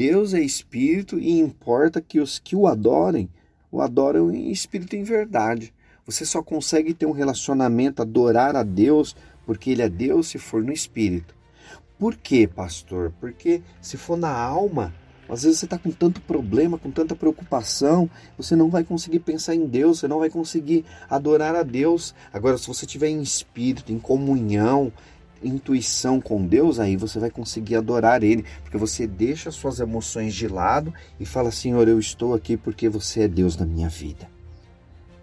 Deus é espírito e importa que os que o adorem, o adoram em espírito e em verdade. Você só consegue ter um relacionamento, adorar a Deus, porque Ele é Deus se for no espírito. Por quê, pastor? Porque se for na alma, às vezes você está com tanto problema, com tanta preocupação, você não vai conseguir pensar em Deus, você não vai conseguir adorar a Deus. Agora, se você estiver em espírito, em comunhão, intuição com Deus, aí você vai conseguir adorar Ele, porque você deixa suas emoções de lado e fala: Senhor, eu estou aqui porque você é Deus na minha vida.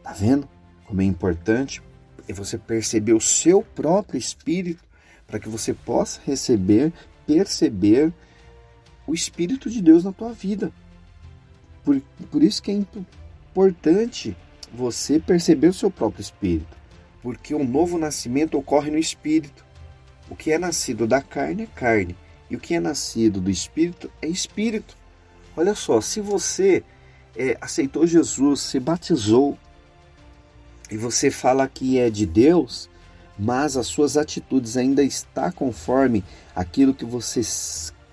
Tá vendo como é importante é você perceber o seu próprio espírito para que você possa receber, perceber o Espírito de Deus na tua vida. Por, por isso que é importante você perceber o seu próprio espírito, porque o novo nascimento ocorre no espírito. O que é nascido da carne é carne, e o que é nascido do espírito é espírito. Olha só, se você é, aceitou Jesus, se batizou, e você fala que é de Deus, mas as suas atitudes ainda está conforme aquilo que você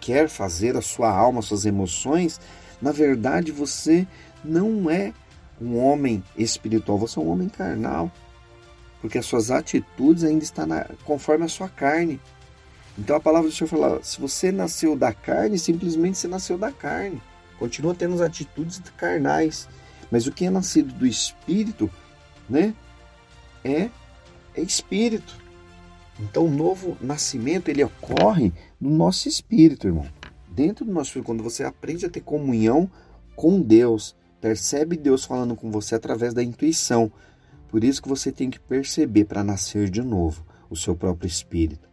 quer fazer, a sua alma, as suas emoções, na verdade você não é um homem espiritual, você é um homem carnal. Porque as suas atitudes ainda estão na, conforme a sua carne. Então a palavra do Senhor fala: se você nasceu da carne, simplesmente você nasceu da carne. Continua tendo as atitudes carnais. Mas o que é nascido do espírito, né? É, é espírito. Então, o novo nascimento ele ocorre no nosso espírito, irmão. Dentro do nosso espírito, quando você aprende a ter comunhão com Deus, percebe Deus falando com você através da intuição. Por isso que você tem que perceber para nascer de novo o seu próprio espírito.